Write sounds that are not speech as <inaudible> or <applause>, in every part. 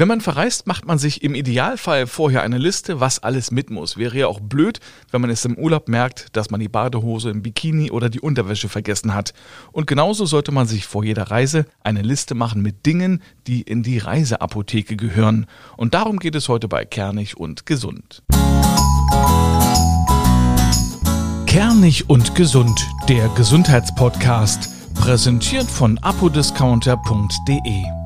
Wenn man verreist, macht man sich im Idealfall vorher eine Liste, was alles mit muss. Wäre ja auch blöd, wenn man es im Urlaub merkt, dass man die Badehose im Bikini oder die Unterwäsche vergessen hat. Und genauso sollte man sich vor jeder Reise eine Liste machen mit Dingen, die in die Reiseapotheke gehören. Und darum geht es heute bei Kernig und Gesund. Kernig und Gesund, der Gesundheitspodcast, präsentiert von apodiscounter.de.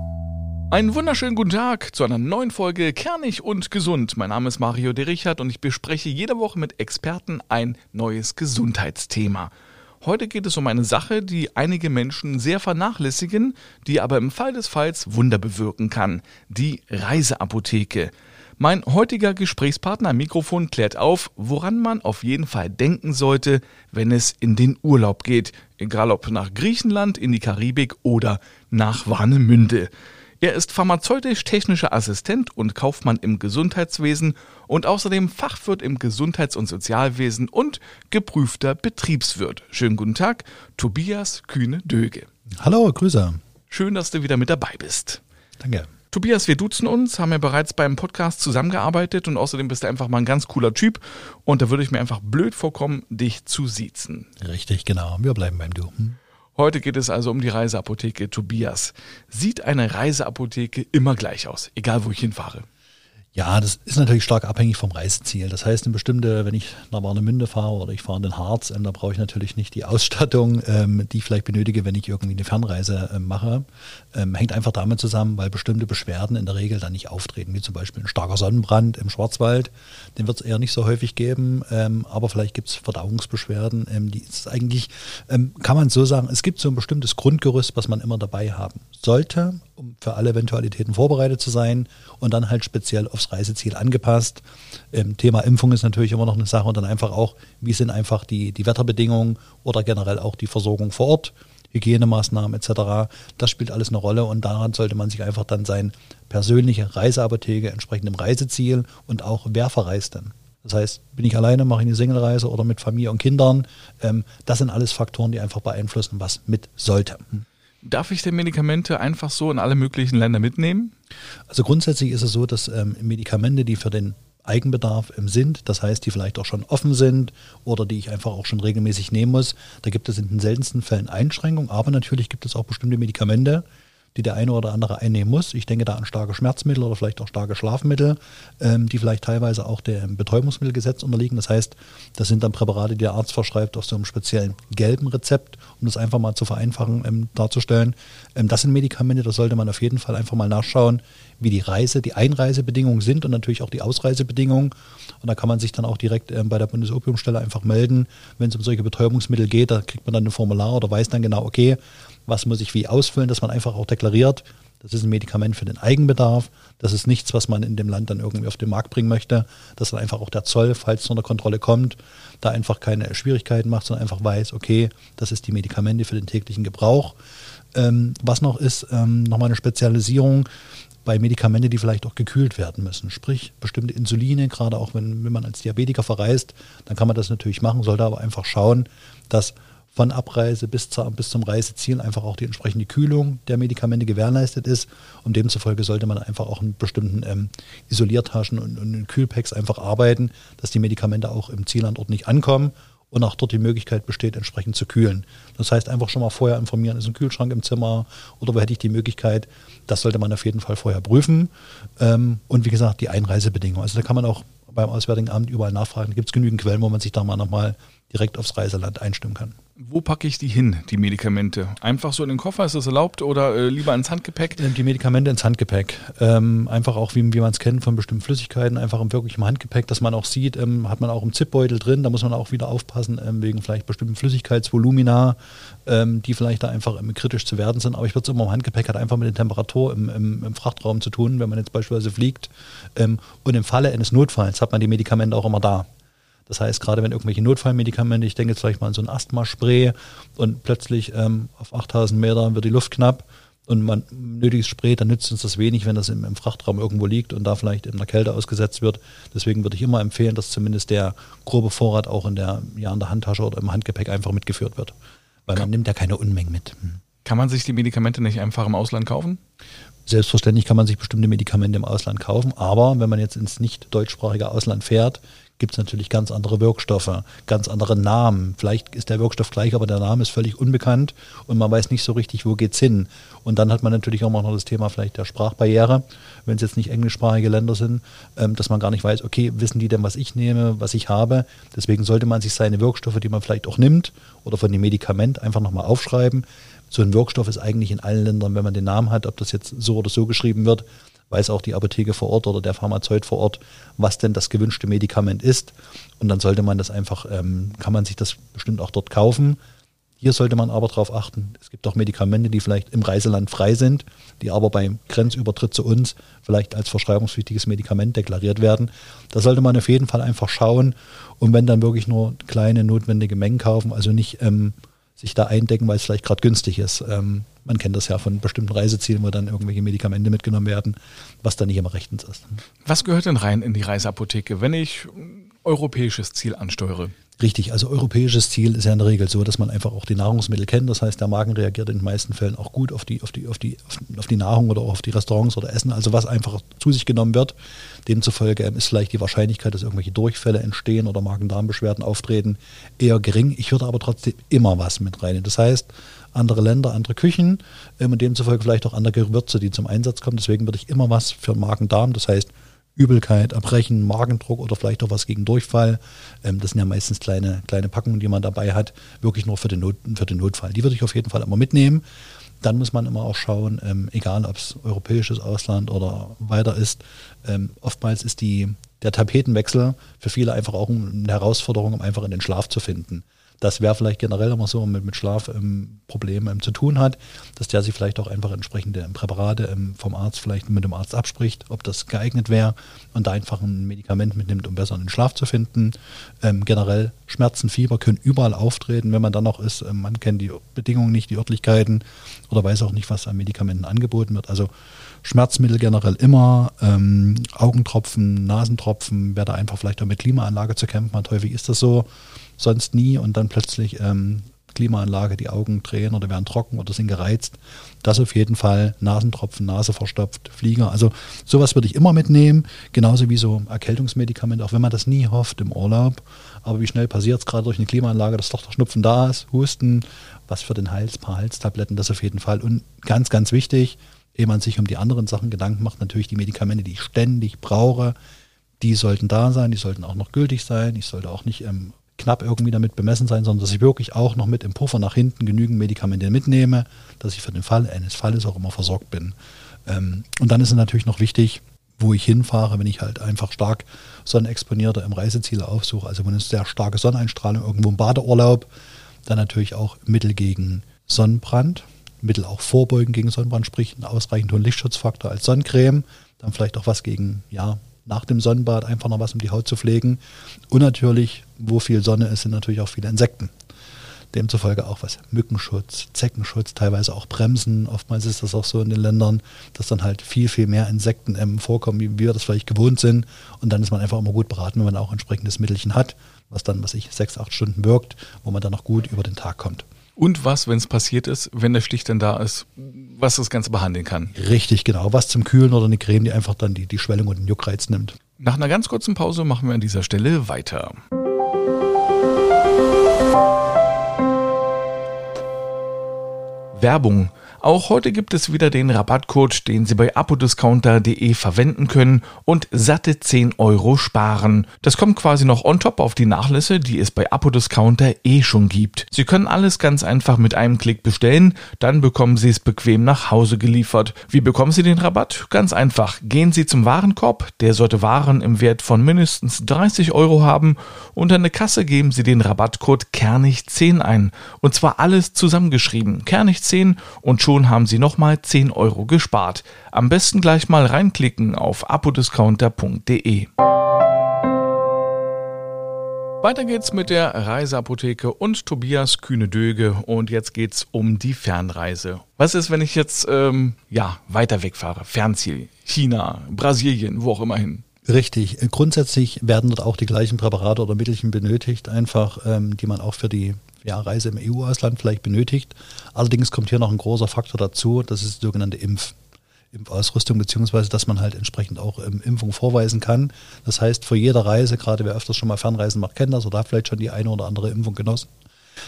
Einen wunderschönen guten Tag zu einer neuen Folge Kernig und Gesund. Mein Name ist Mario de Richard und ich bespreche jede Woche mit Experten ein neues Gesundheitsthema. Heute geht es um eine Sache, die einige Menschen sehr vernachlässigen, die aber im Fall des Falls Wunder bewirken kann. Die Reiseapotheke. Mein heutiger Gesprächspartner am Mikrofon klärt auf, woran man auf jeden Fall denken sollte, wenn es in den Urlaub geht. Egal ob nach Griechenland, in die Karibik oder nach Warnemünde. Er ist pharmazeutisch-technischer Assistent und Kaufmann im Gesundheitswesen und außerdem Fachwirt im Gesundheits- und Sozialwesen und geprüfter Betriebswirt. Schönen guten Tag, Tobias Kühne-Döge. Hallo, Grüße. Schön, dass du wieder mit dabei bist. Danke. Tobias, wir duzen uns, haben ja bereits beim Podcast zusammengearbeitet und außerdem bist du einfach mal ein ganz cooler Typ und da würde ich mir einfach blöd vorkommen, dich zu siezen. Richtig, genau. Wir bleiben beim Du. Hm? Heute geht es also um die Reiseapotheke Tobias. Sieht eine Reiseapotheke immer gleich aus, egal wo ich hinfahre? Ja, das ist natürlich stark abhängig vom Reiseziel. Das heißt, eine bestimmte, wenn ich nach Warnemünde fahre oder ich fahre in den Harz, ähm, da brauche ich natürlich nicht die Ausstattung, ähm, die ich vielleicht benötige, wenn ich irgendwie eine Fernreise ähm, mache. Hängt einfach damit zusammen, weil bestimmte Beschwerden in der Regel dann nicht auftreten, wie zum Beispiel ein starker Sonnenbrand im Schwarzwald. Den wird es eher nicht so häufig geben, ähm, aber vielleicht gibt es Verdauungsbeschwerden. Ähm, die ist eigentlich, kann man so sagen, es gibt so ein bestimmtes Grundgerüst, was man immer dabei haben sollte, um für alle Eventualitäten vorbereitet zu sein und dann halt speziell aufs Reiseziel angepasst. Ähm, Thema Impfung ist natürlich immer noch eine Sache und dann einfach auch, wie sind einfach die, die Wetterbedingungen oder generell auch die Versorgung vor Ort, Hygienemaßnahmen etc. Das spielt alles eine Rolle und daran sollte man sich einfach dann sein persönliche Reiseapotheke entsprechend im Reiseziel und auch wer verreist denn. Das heißt, bin ich alleine, mache ich eine Singlereise oder mit Familie und Kindern. Ähm, das sind alles Faktoren, die einfach beeinflussen, was mit sollte. Darf ich denn Medikamente einfach so in alle möglichen Länder mitnehmen? Also grundsätzlich ist es so, dass ähm, Medikamente, die für den Eigenbedarf ähm, sind, das heißt, die vielleicht auch schon offen sind oder die ich einfach auch schon regelmäßig nehmen muss, da gibt es in den seltensten Fällen Einschränkungen, aber natürlich gibt es auch bestimmte Medikamente, die der eine oder andere einnehmen muss. Ich denke da an starke Schmerzmittel oder vielleicht auch starke Schlafmittel, ähm, die vielleicht teilweise auch dem Betäubungsmittelgesetz unterliegen. Das heißt, das sind dann Präparate, die der Arzt verschreibt auf so einem speziellen gelben Rezept, um das einfach mal zu vereinfachen ähm, darzustellen. Ähm, das sind Medikamente, da sollte man auf jeden Fall einfach mal nachschauen, wie die Reise, die Einreisebedingungen sind und natürlich auch die Ausreisebedingungen. Und da kann man sich dann auch direkt ähm, bei der Bundesopiumstelle einfach melden, wenn es um solche Betäubungsmittel geht. Da kriegt man dann ein Formular oder weiß dann genau, okay, was muss ich wie ausfüllen, dass man einfach auch deklariert, das ist ein Medikament für den Eigenbedarf. Das ist nichts, was man in dem Land dann irgendwie auf den Markt bringen möchte. Dass dann einfach auch der Zoll, falls es zu einer Kontrolle kommt, da einfach keine Schwierigkeiten macht, sondern einfach weiß, okay, das ist die Medikamente für den täglichen Gebrauch. Ähm, was noch ist, ähm, nochmal eine Spezialisierung bei Medikamenten, die vielleicht auch gekühlt werden müssen. Sprich, bestimmte Insuline, gerade auch wenn, wenn man als Diabetiker verreist, dann kann man das natürlich machen, sollte aber einfach schauen, dass von Abreise bis, zu, bis zum Reiseziel einfach auch die entsprechende Kühlung der Medikamente gewährleistet ist. Und demzufolge sollte man einfach auch in bestimmten ähm, Isoliertaschen und, und in Kühlpacks einfach arbeiten, dass die Medikamente auch im Ziellandort nicht ankommen und auch dort die Möglichkeit besteht, entsprechend zu kühlen. Das heißt, einfach schon mal vorher informieren, ist ein Kühlschrank im Zimmer oder wo hätte ich die Möglichkeit, das sollte man auf jeden Fall vorher prüfen. Ähm, und wie gesagt, die Einreisebedingungen. Also da kann man auch beim Auswärtigen Amt überall nachfragen. Da gibt es genügend Quellen, wo man sich da mal nochmal direkt aufs Reiseland einstimmen kann. Wo packe ich die hin, die Medikamente? Einfach so in den Koffer, ist das erlaubt oder äh, lieber ins Handgepäck? Die Medikamente ins Handgepäck. Ähm, einfach auch, wie, wie man es kennt von bestimmten Flüssigkeiten, einfach im wirklichen Handgepäck, dass man auch sieht, ähm, hat man auch im Zipbeutel drin, da muss man auch wieder aufpassen, ähm, wegen vielleicht bestimmten Flüssigkeitsvolumina, ähm, die vielleicht da einfach ähm, kritisch zu werden sind. Aber ich würde es immer im Handgepäck hat einfach mit der Temperatur im, im, im, Frachtraum zu tun, wenn man jetzt beispielsweise fliegt. Ähm, und im Falle eines Notfalls hat man die Medikamente auch immer da. Das heißt, gerade wenn irgendwelche Notfallmedikamente, ich denke jetzt vielleicht mal an so ein Asthma-Spray und plötzlich ähm, auf 8000 Meter wird die Luft knapp und man nötiges Spray, dann nützt uns das wenig, wenn das im, im, Frachtraum irgendwo liegt und da vielleicht in der Kälte ausgesetzt wird. Deswegen würde ich immer empfehlen, dass zumindest der grobe Vorrat auch in der, ja, in der Handtasche oder im Handgepäck einfach mitgeführt wird. Weil man nimmt ja keine Unmengen mit. Hm. Kann man sich die Medikamente nicht einfach im Ausland kaufen? Selbstverständlich kann man sich bestimmte Medikamente im Ausland kaufen, aber wenn man jetzt ins nicht deutschsprachige Ausland fährt, gibt es natürlich ganz andere Wirkstoffe, ganz andere Namen. Vielleicht ist der Wirkstoff gleich, aber der Name ist völlig unbekannt und man weiß nicht so richtig, wo geht's hin. Und dann hat man natürlich auch noch das Thema vielleicht der Sprachbarriere, wenn es jetzt nicht englischsprachige Länder sind, ähm, dass man gar nicht weiß, okay, wissen die denn, was ich nehme, was ich habe. Deswegen sollte man sich seine Wirkstoffe, die man vielleicht auch nimmt oder von dem Medikament einfach nochmal aufschreiben. So ein Wirkstoff ist eigentlich in allen Ländern, wenn man den Namen hat, ob das jetzt so oder so geschrieben wird, weiß auch die Apotheke vor Ort oder der Pharmazeut vor Ort, was denn das gewünschte Medikament ist. Und dann sollte man das einfach, ähm, kann man sich das bestimmt auch dort kaufen. Hier sollte man aber darauf achten, es gibt auch Medikamente, die vielleicht im Reiseland frei sind, die aber beim Grenzübertritt zu uns vielleicht als verschreibungspflichtiges Medikament deklariert werden. Da sollte man auf jeden Fall einfach schauen und wenn dann wirklich nur kleine notwendige Mengen kaufen, also nicht ähm, sich da eindecken, weil es vielleicht gerade günstig ist. Ähm, man kennt das ja von bestimmten Reisezielen, wo dann irgendwelche Medikamente mitgenommen werden, was dann nicht immer rechtens ist. Was gehört denn rein in die Reiseapotheke, wenn ich europäisches Ziel ansteuere? Richtig, also europäisches Ziel ist ja in der Regel so, dass man einfach auch die Nahrungsmittel kennt. Das heißt, der Magen reagiert in den meisten Fällen auch gut auf die, auf die, auf die, auf die Nahrung oder auch auf die Restaurants oder Essen, also was einfach zu sich genommen wird. Demzufolge ist vielleicht die Wahrscheinlichkeit, dass irgendwelche Durchfälle entstehen oder Magen-Darm-Beschwerden auftreten, eher gering. Ich würde aber trotzdem immer was mit rein. Das heißt, andere Länder, andere Küchen ähm, und demzufolge vielleicht auch andere Gewürze, die zum Einsatz kommen. Deswegen würde ich immer was für Magen-Darm, das heißt Übelkeit, Erbrechen, Magendruck oder vielleicht auch was gegen Durchfall. Ähm, das sind ja meistens kleine, kleine Packungen, die man dabei hat, wirklich nur für den, Not, für den Notfall. Die würde ich auf jeden Fall immer mitnehmen. Dann muss man immer auch schauen, ähm, egal ob es europäisches Ausland oder weiter ist, ähm, oftmals ist die, der Tapetenwechsel für viele einfach auch eine Herausforderung, um einfach in den Schlaf zu finden das wäre vielleicht generell immer so, mit, mit Schlafproblemen ähm, zu tun hat, dass der sich vielleicht auch einfach entsprechende Präparate ähm, vom Arzt vielleicht mit dem Arzt abspricht, ob das geeignet wäre und da einfach ein Medikament mitnimmt, um besser in den Schlaf zu finden. Ähm, generell Schmerzen, Fieber können überall auftreten, wenn man dann noch ist, ähm, man kennt die Bedingungen nicht, die Örtlichkeiten oder weiß auch nicht, was an Medikamenten angeboten wird. Also Schmerzmittel generell immer, ähm, Augentropfen, Nasentropfen, wer da einfach vielleicht auch mit Klimaanlage zu kämpfen hat, häufig ist das so sonst nie und dann plötzlich ähm, Klimaanlage, die Augen drehen oder werden trocken oder sind gereizt. Das auf jeden Fall, Nasentropfen, Nase verstopft, Flieger. Also sowas würde ich immer mitnehmen, genauso wie so Erkältungsmedikamente, auch wenn man das nie hofft im Urlaub. Aber wie schnell passiert es gerade durch eine Klimaanlage, dass doch der Schnupfen da ist, Husten, was für den Hals, paar Halstabletten, das auf jeden Fall. Und ganz, ganz wichtig, ehe man sich um die anderen Sachen Gedanken macht, natürlich die Medikamente, die ich ständig brauche, die sollten da sein, die sollten auch noch gültig sein. Ich sollte auch nicht ähm, knapp irgendwie damit bemessen sein, sondern dass ich wirklich auch noch mit im Puffer nach hinten genügend Medikamente mitnehme, dass ich für den Fall eines Falles auch immer versorgt bin. Ähm, und dann ist es natürlich noch wichtig, wo ich hinfahre, wenn ich halt einfach stark sonnenexponierte im Reiseziele aufsuche, also wenn es sehr starke Sonneneinstrahlung, irgendwo im Badeurlaub, dann natürlich auch Mittel gegen Sonnenbrand, Mittel auch vorbeugen gegen Sonnenbrand, sprich einen ausreichend hohen Lichtschutzfaktor als Sonnencreme, dann vielleicht auch was gegen ja, nach dem Sonnenbad einfach noch was, um die Haut zu pflegen. Und natürlich, wo viel Sonne ist, sind natürlich auch viele Insekten. Demzufolge auch was Mückenschutz, Zeckenschutz, teilweise auch Bremsen. Oftmals ist das auch so in den Ländern, dass dann halt viel, viel mehr Insekten ähm, vorkommen, wie wir das vielleicht gewohnt sind. Und dann ist man einfach immer gut beraten, wenn man auch entsprechendes Mittelchen hat, was dann, was ich, sechs, acht Stunden wirkt, wo man dann noch gut über den Tag kommt. Und was, wenn es passiert ist, wenn der Stich dann da ist, was das Ganze behandeln kann. Richtig, genau. Was zum Kühlen oder eine Creme, die einfach dann die, die Schwellung und den Juckreiz nimmt. Nach einer ganz kurzen Pause machen wir an dieser Stelle weiter. Werbung auch heute gibt es wieder den Rabattcode, den Sie bei apodiscounter.de verwenden können und satte 10 Euro sparen. Das kommt quasi noch on top auf die Nachlässe, die es bei Apodiscounter eh schon gibt. Sie können alles ganz einfach mit einem Klick bestellen, dann bekommen Sie es bequem nach Hause geliefert. Wie bekommen Sie den Rabatt? Ganz einfach. Gehen Sie zum Warenkorb, der sollte Waren im Wert von mindestens 30 Euro haben und an der Kasse geben Sie den Rabattcode Kernig10 ein. Und zwar alles zusammengeschrieben. Kernig10 und schon schon haben Sie nochmal 10 Euro gespart. Am besten gleich mal reinklicken auf apodiscounter.de. Weiter geht's mit der Reiseapotheke und Tobias Kühne-Döge und jetzt geht's um die Fernreise. Was ist, wenn ich jetzt ähm, ja weiter wegfahre? Fernziel, China, Brasilien, wo auch immer hin? Richtig. Grundsätzlich werden dort auch die gleichen Präparate oder Mittelchen benötigt, einfach, ähm, die man auch für die ja, Reise im EU-Ausland vielleicht benötigt. Allerdings kommt hier noch ein großer Faktor dazu, das ist die sogenannte Impf Impfausrüstung, beziehungsweise dass man halt entsprechend auch ähm, Impfung vorweisen kann. Das heißt, vor jeder Reise, gerade wer öfters schon mal Fernreisen macht, kennt das oder hat vielleicht schon die eine oder andere Impfung genossen,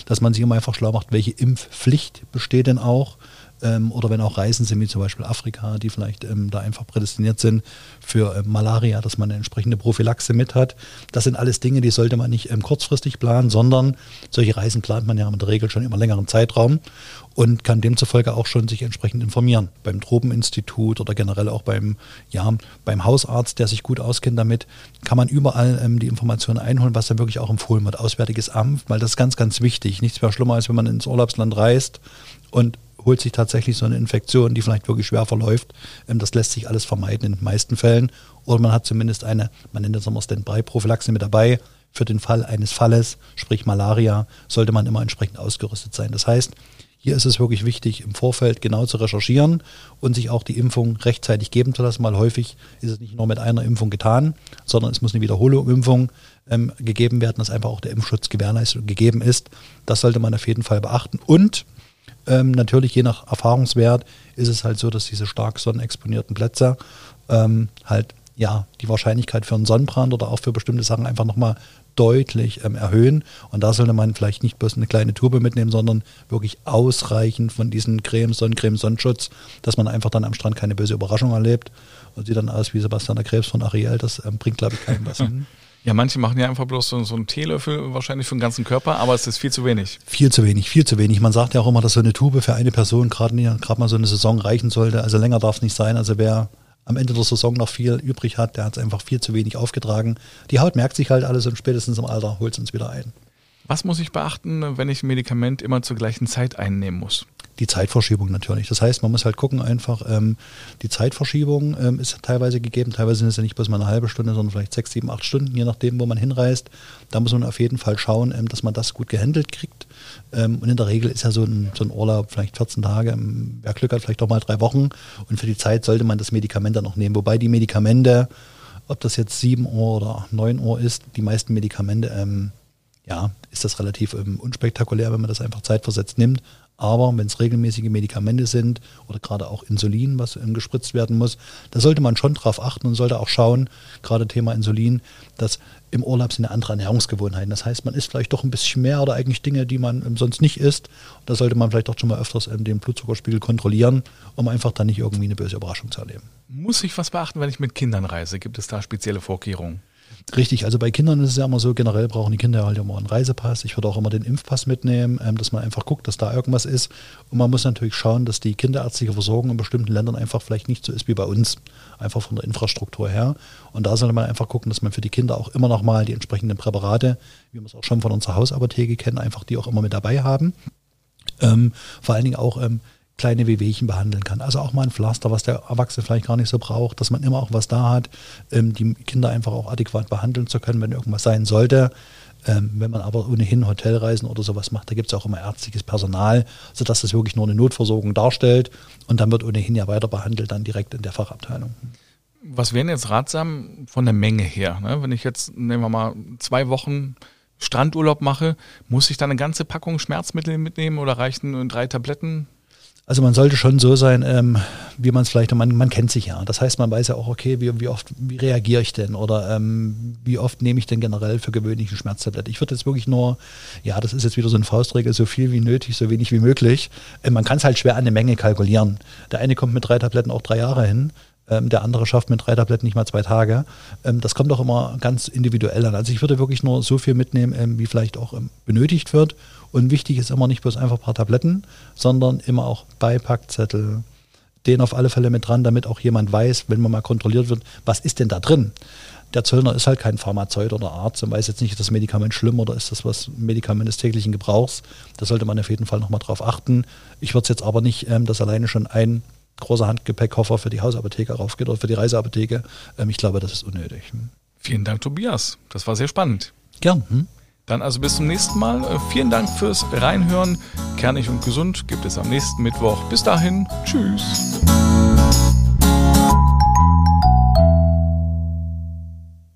dass man sich immer einfach schlau macht, welche Impfpflicht besteht denn auch ähm, oder wenn auch Reisen sind, wie zum Beispiel Afrika, die vielleicht ähm, da einfach prädestiniert sind für ähm, Malaria, dass man eine entsprechende Prophylaxe mit hat. Das sind alles Dinge, die sollte man nicht ähm, kurzfristig planen, sondern solche Reisen plant man ja in der Regel schon immer längeren Zeitraum und kann demzufolge auch schon sich entsprechend informieren. Beim Tropeninstitut oder generell auch beim, ja, beim Hausarzt, der sich gut auskennt damit, kann man überall ähm, die Informationen einholen, was dann wirklich auch empfohlen wird. Auswärtiges Amt, weil das ist ganz, ganz wichtig. Nichts mehr schlimmer, als wenn man ins Urlaubsland reist und holt sich tatsächlich so eine Infektion, die vielleicht wirklich schwer verläuft. Ähm, das lässt sich alles vermeiden in den meisten Fällen. Oder man hat zumindest eine, man nennt das immer Standby-Prophylaxe mit dabei. Für den Fall eines Falles, sprich Malaria, sollte man immer entsprechend ausgerüstet sein. Das heißt, hier ist es wirklich wichtig, im Vorfeld genau zu recherchieren und sich auch die Impfung rechtzeitig geben zu lassen, weil häufig ist es nicht nur mit einer Impfung getan, sondern es muss eine Wiederholung ähm, gegeben werden, dass einfach auch der Impfschutz gewährleistet und gegeben ist. Das sollte man auf jeden Fall beachten. Und ähm, natürlich, je nach Erfahrungswert, ist es halt so, dass diese stark sonnenexponierten Plätze ähm, halt ja die Wahrscheinlichkeit für einen Sonnenbrand oder auch für bestimmte Sachen einfach nochmal deutlich ähm, erhöhen. Und da sollte man vielleicht nicht bloß eine kleine Tube mitnehmen, sondern wirklich ausreichend von diesen Creme, Sonnencreme, Sonnenschutz, dass man einfach dann am Strand keine böse Überraschung erlebt und sieht dann aus wie Sebastian der Krebs von Ariel. Das ähm, bringt, glaube ich, keinem was. <laughs> Ja, manche machen ja einfach bloß so, so einen Teelöffel wahrscheinlich für den ganzen Körper, aber es ist viel zu wenig. Viel zu wenig, viel zu wenig. Man sagt ja auch immer, dass so eine Tube für eine Person gerade mal so eine Saison reichen sollte. Also länger darf es nicht sein. Also wer am Ende der Saison noch viel übrig hat, der hat es einfach viel zu wenig aufgetragen. Die Haut merkt sich halt alles und spätestens im Alter holt es uns wieder ein. Was muss ich beachten, wenn ich ein Medikament immer zur gleichen Zeit einnehmen muss? die Zeitverschiebung natürlich. Das heißt, man muss halt gucken einfach, ähm, die Zeitverschiebung ähm, ist teilweise gegeben, teilweise sind es ja nicht bloß mal eine halbe Stunde, sondern vielleicht sechs, sieben, acht Stunden, je nachdem, wo man hinreist. Da muss man auf jeden Fall schauen, ähm, dass man das gut gehandelt kriegt. Ähm, und in der Regel ist ja so ein, so ein Urlaub vielleicht 14 Tage, ähm, wer Glück hat, vielleicht auch mal drei Wochen. Und für die Zeit sollte man das Medikament dann noch nehmen. Wobei die Medikamente, ob das jetzt 7 Uhr oder 9 Uhr ist, die meisten Medikamente, ähm, ja, ist das relativ ähm, unspektakulär, wenn man das einfach zeitversetzt nimmt. Aber wenn es regelmäßige Medikamente sind oder gerade auch Insulin, was ähm, gespritzt werden muss, da sollte man schon drauf achten und sollte auch schauen, gerade Thema Insulin, dass im Urlaub sind eine andere Ernährungsgewohnheiten. Das heißt, man isst vielleicht doch ein bisschen mehr oder eigentlich Dinge, die man ähm, sonst nicht isst. Da sollte man vielleicht auch schon mal öfters ähm, den Blutzuckerspiegel kontrollieren, um einfach dann nicht irgendwie eine böse Überraschung zu erleben. Muss ich was beachten, wenn ich mit Kindern reise? Gibt es da spezielle Vorkehrungen? Richtig, also bei Kindern ist es ja immer so, generell brauchen die Kinder halt immer einen Reisepass. Ich würde auch immer den Impfpass mitnehmen, ähm, dass man einfach guckt, dass da irgendwas ist. Und man muss natürlich schauen, dass die kinderärztliche Versorgung in bestimmten Ländern einfach vielleicht nicht so ist wie bei uns, einfach von der Infrastruktur her. Und da sollte man einfach gucken, dass man für die Kinder auch immer noch mal die entsprechenden Präparate, wie wir es auch schon von unserer Hausapotheke kennen, einfach die auch immer mit dabei haben. Ähm, vor allen Dingen auch ähm, kleine Wehwehchen behandeln kann. Also auch mal ein Pflaster, was der Erwachsene vielleicht gar nicht so braucht, dass man immer auch was da hat, ähm, die Kinder einfach auch adäquat behandeln zu können, wenn irgendwas sein sollte. Ähm, wenn man aber ohnehin Hotelreisen oder sowas macht, da gibt es auch immer ärztliches Personal, sodass das wirklich nur eine Notversorgung darstellt und dann wird ohnehin ja weiter behandelt, dann direkt in der Fachabteilung. Was wären jetzt ratsam von der Menge her? Ne? Wenn ich jetzt, nehmen wir mal, zwei Wochen Strandurlaub mache, muss ich dann eine ganze Packung Schmerzmittel mitnehmen oder reichen drei Tabletten? Also man sollte schon so sein, ähm, wie man es vielleicht, man, man kennt sich ja. Das heißt, man weiß ja auch, okay, wie, wie oft, wie reagiere ich denn oder ähm, wie oft nehme ich denn generell für gewöhnliche Schmerztablette. Ich würde jetzt wirklich nur, ja, das ist jetzt wieder so ein Faustregel, so viel wie nötig, so wenig wie möglich. Äh, man kann es halt schwer an eine Menge kalkulieren. Der eine kommt mit drei Tabletten auch drei Jahre hin. Ähm, der andere schafft mit drei Tabletten nicht mal zwei Tage. Ähm, das kommt auch immer ganz individuell an. Also ich würde wirklich nur so viel mitnehmen, ähm, wie vielleicht auch ähm, benötigt wird und wichtig ist immer nicht bloß einfach ein paar Tabletten, sondern immer auch Beipackzettel. Den auf alle Fälle mit dran, damit auch jemand weiß, wenn man mal kontrolliert wird, was ist denn da drin? Der Zöllner ist halt kein Pharmazeut oder Arzt und weiß jetzt nicht, ist das Medikament schlimm oder ist das was Medikament des täglichen Gebrauchs. Da sollte man auf jeden Fall nochmal drauf achten. Ich würde es jetzt aber nicht, ähm, dass alleine schon ein großer Handgepäckkoffer für die Hausapotheke raufgeht oder für die Reiseapotheke. Ähm, ich glaube, das ist unnötig. Vielen Dank, Tobias. Das war sehr spannend. Gern. Hm? Dann also bis zum nächsten Mal. Äh, vielen Dank fürs Reinhören. Kernig und gesund gibt es am nächsten Mittwoch. Bis dahin. Tschüss.